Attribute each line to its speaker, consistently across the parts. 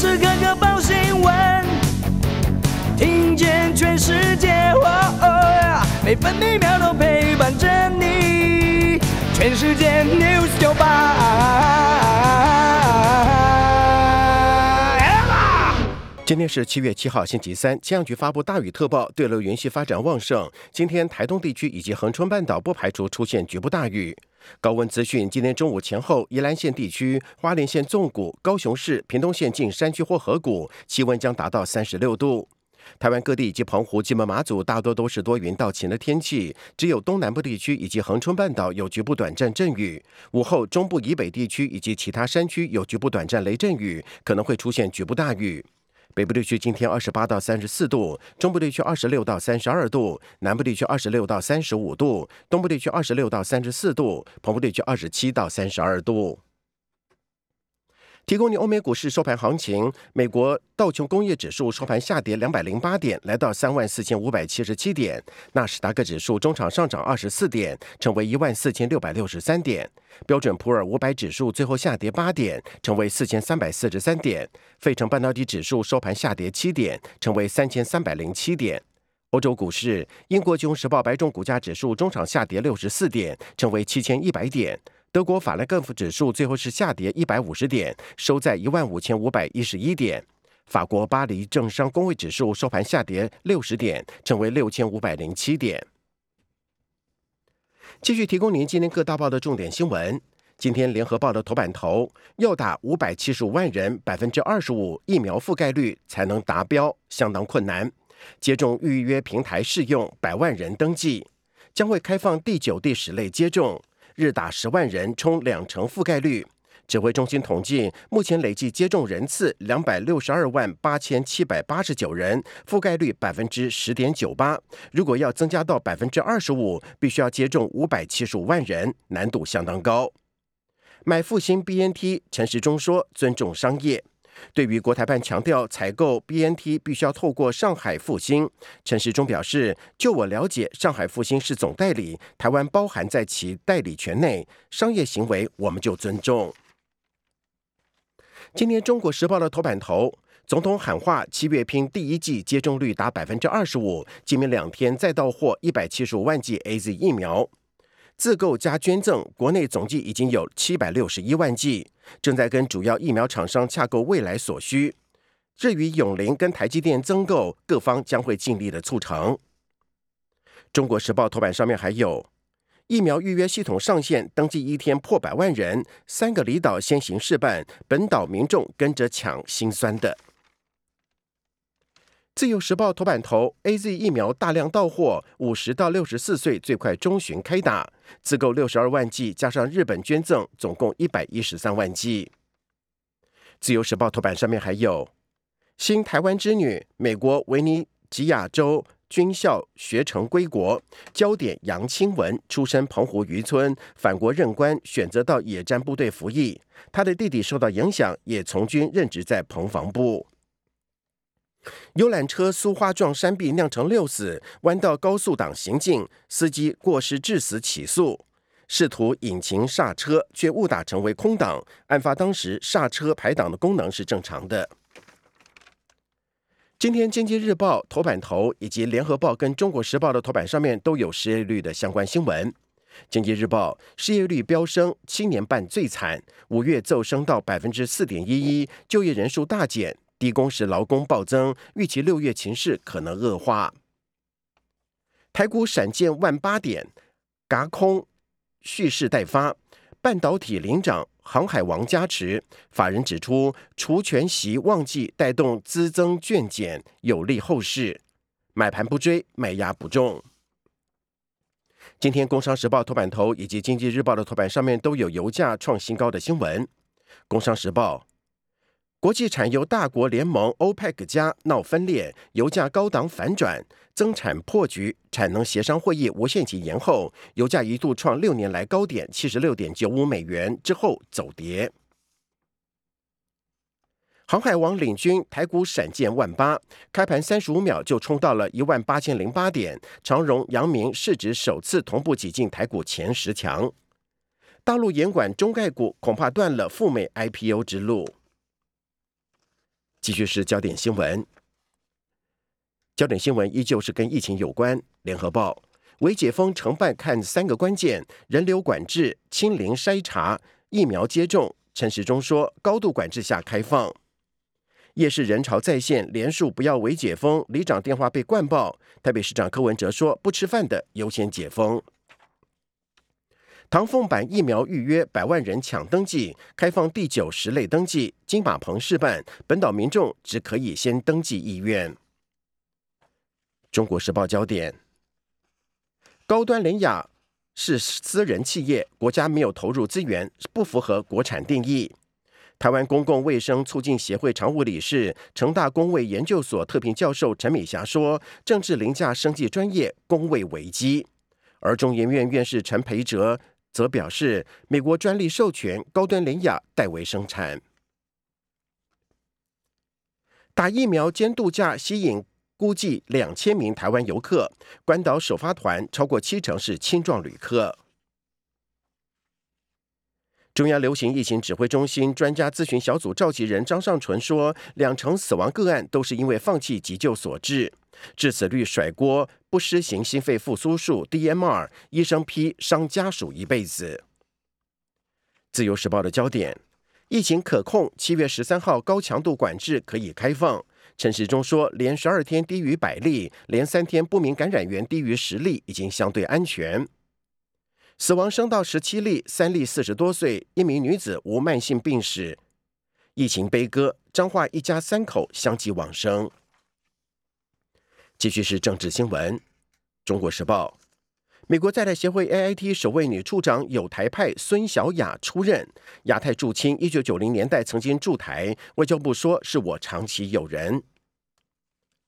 Speaker 1: 时刻刻报新闻，听见全世界，每分每秒都陪伴着你。全世界 news 九八。
Speaker 2: 今天是七月七号，星期三。气象局发布大雨特报，对流云系发展旺盛。今天台东地区以及恒春半岛不排除出现局部大雨。高温资讯：今天中午前后，宜兰县地区、花莲县纵谷、高雄市、屏东县近山区或河谷，气温将达到三十六度。台湾各地以及澎湖、金门、马祖大多都是多云到晴的天气，只有东南部地区以及恒春半岛有局部短暂阵雨。午后，中部以北地区以及其他山区有局部短暂雷阵雨，可能会出现局部大雨。北部地区今天二十八到三十四度，中部地区二十六到三十二度，南部地区二十六到三十五度，东部地区二十六到三十四度，澎湖地区二十七到三十二度。提供你欧美股市收盘行情。美国道琼工业指数收盘下跌两百零八点，来到三万四千五百七十七点。纳斯达克指数中场上涨二十四点，成为一万四千六百六十三点。标准普尔五百指数最后下跌八点，成为四千三百四十三点。费城半导体指数收盘下跌七点，成为三千三百零七点。欧洲股市，英国金融时报白种股价指数中场下跌六十四点，成为七千一百点。德国法兰克福指数最后是下跌一百五十点，收在一万五千五百一十一点。法国巴黎政商工会指数收盘下跌六十点，成为六千五百零七点。继续提供您今天各大报的重点新闻。今天联合报的头版头要打五百七十五万人，百分之二十五疫苗覆盖率才能达标，相当困难。接种预约平台试用百万人登记，将会开放第九、第十类接种。日打十万人，冲两成覆盖率。指挥中心统计，目前累计接种人次两百六十二万八千七百八十九人，覆盖率百分之十点九八。如果要增加到百分之二十五，必须要接种五百七十五万人，难度相当高。买复兴 BNT，陈时中说尊重商业。对于国台办强调采购 BNT 必须要透过上海复兴，陈时中表示：就我了解，上海复兴是总代理，台湾包含在其代理权内，商业行为我们就尊重。今天《中国时报》的头版头，总统喊话七月拼第一季接种率达百分之二十五，今明两天再到货一百七十五万剂 A Z 疫苗。自购加捐赠，国内总计已经有七百六十一万剂，正在跟主要疫苗厂商洽购未来所需。至于永林跟台积电增购，各方将会尽力的促成。中国时报头版上面还有疫苗预约系统上线，登记一天破百万人，三个离岛先行示范，本岛民众跟着抢，心酸的。自由时报头版头：A Z 疫苗大量到货，五十到六十四岁最快中旬开打，自购六十二万剂，加上日本捐赠，总共一百一十三万剂。自由时报头版上面还有新台湾之女，美国维尼吉亚州军校学成归国，焦点杨清文出身澎湖渔村，返国任官，选择到野战部队服役。他的弟弟受到影响，也从军任职在澎防部。游览车苏花撞山壁酿成六死，弯道高速挡行进，司机过失致死起诉，试图引擎刹车却误打成为空档。案发当时刹车排档的功能是正常的。今天《经济日报》头版头以及《联合报》跟《中国时报》的头版上面都有失业率的相关新闻。《经济日报》失业率飙升，七年半最惨，五月骤升到百分之四点一一，就业人数大减。低工时劳工暴增，预期六月情势可能恶化。台股闪见万八点，嘎空蓄势待发，半导体领涨，航海王加持。法人指出，除权息旺季带动资增券减，有利后市。买盘不追，卖压不重。今天《工商时报》头版头以及《经济日报》的头版上面都有油价创新高的新闻。《工商时报》。国际产油大国联盟 OPEC 加闹分裂，油价高档反转，增产破局，产能协商会议无限期延后，油价一度创六年来高点七十六点九五美元之后走跌。航海王领军，台股闪见万八，开盘三十五秒就冲到了一万八千零八点，长荣、阳明市值首次同步挤进台股前十强。大陆严管中概股，恐怕断了赴美 IPO 之路。继续是焦点新闻，焦点新闻依旧是跟疫情有关。联合报，为解封承办看三个关键：人流管制、清零筛查、疫苗接种。陈时中说，高度管制下开放。夜市人潮再现，连署不要违解封，里长电话被灌爆。台北市长柯文哲说，不吃饭的优先解封。唐凤版疫苗预约百万人抢登记，开放第九十类登记。金马棚示范，本岛民众只可以先登记意愿。中国时报焦点：高端联雅是私人企业，国家没有投入资源，不符合国产定义。台湾公共卫生促进协会常务理事、成大公卫研究所特聘教授陈美霞说：“政治凌驾生计专业，公卫危机。”而中研院院士陈培哲。则表示，美国专利授权高端联雅代为生产。打疫苗兼度假吸引估计两千名台湾游客，关岛首发团超过七成是青壮旅客。中央流行疫情指挥中心专家咨询小组召集人张尚淳说，两成死亡个案都是因为放弃急救所致。致死率甩锅，不施行心肺复苏术 （DMR），医生批伤家属一辈子。自由时报的焦点：疫情可控，七月十三号高强度管制可以开放。陈时中说，连十二天低于百例，连三天不明感染源低于十例，已经相对安全。死亡升到十七例，三例四十多岁，一名女子无慢性病史。疫情悲歌，彰化一家三口相继往生。继续是政治新闻，《中国时报》：美国在台协会 AIT 首位女处长有台派孙小雅出任。亚太驻青一九九零年代曾经驻台，外交部说是我长期友人。《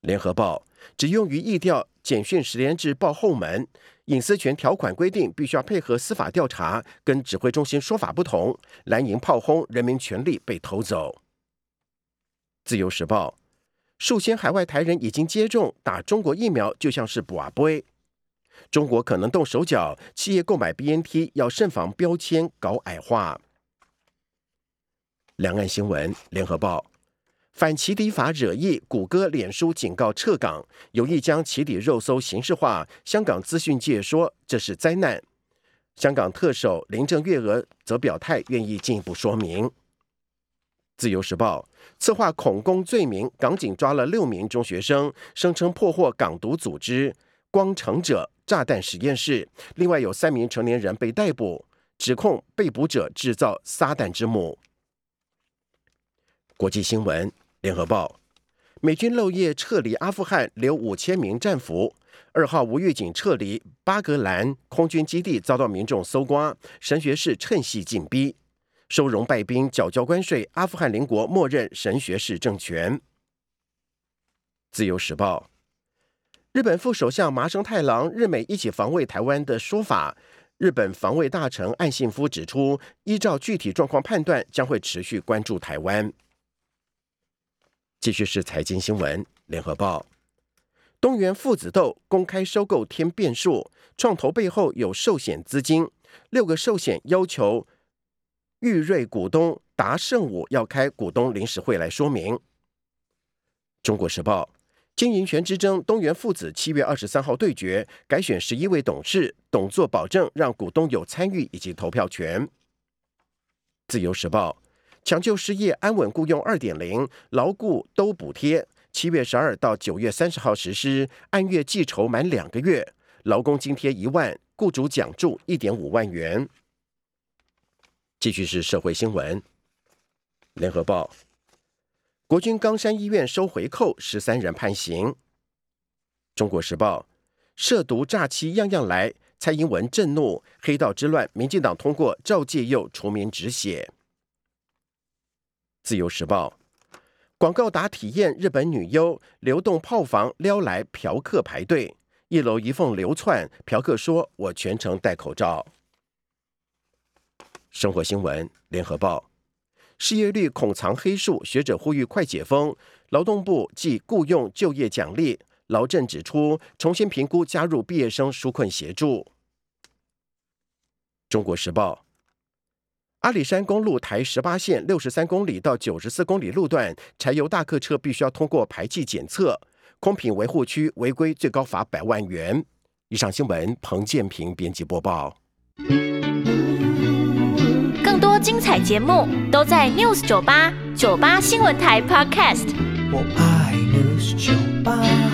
Speaker 2: 联合报》只用于意调简讯十连制报后门，隐私权条款规定必须要配合司法调查，跟指挥中心说法不同。蓝营炮轰人民权利被偷走。《自由时报》。数千海外台人已经接种打中国疫苗，就像是卜杯。中国可能动手脚，企业购买 BNT 要慎防标签搞矮化。两岸新闻，联合报反起底法惹意，谷歌、脸书警告撤港，有意将起底肉搜形式化。香港资讯界说这是灾难。香港特首林郑月娥则表态，愿意进一步说明。自由时报策划恐攻罪名，港警抓了六名中学生，声称破获港独组织“光城者”炸弹实验室。另外有三名成年人被逮捕，指控被捕者制造“撒旦之母”。国际新闻，联合报：美军漏夜撤离阿富汗，留五千名战俘。二号无预警撤离巴格兰空军基地，遭到民众搜刮，神学士趁隙进逼。收容败兵，缴交关税。阿富汗邻国默认神学士政权。自由时报，日本副首相麻生太郎日美一起防卫台湾的说法，日本防卫大臣岸信夫指出，依照具体状况判断，将会持续关注台湾。继续是财经新闻，联合报，东元父子豆公开收购添变数，创投背后有寿险资金，六个寿险要求。玉瑞股东达胜武要开股东临时会来说明。中国时报经营权之争，东元父子七月二十三号对决，改选十一位董事，董座保证让股东有参与以及投票权。自由时报抢救失业安稳雇佣二点零，劳雇都补贴，七月十二到九月三十号实施，按月计酬满两个月，劳工津贴一万，雇主奖助一点五万元。继续是社会新闻。联合报，国军冈山医院收回扣，十三人判刑。中国时报，涉毒诈欺样样来，蔡英文震怒，黑道之乱，民进党通过赵介佑除名止血。自由时报，广告打体验日本女优，流动炮房撩来嫖客排队，一楼一凤流窜，嫖客说我全程戴口罩。生活新闻，联合报，失业率恐藏黑数，学者呼吁快解封。劳动部即雇佣就业奖励，劳政指出重新评估加入毕业生纾困协助。中国时报，阿里山公路台十八线六十三公里到九十四公里路段，柴油大客车必须要通过排气检测，空品维护区违规最高罚百万元。以上新闻，彭建平编辑播报。
Speaker 3: 更多精彩节目都在 News 九八九八新闻台 Podcast。
Speaker 1: 我爱 News 酒吧。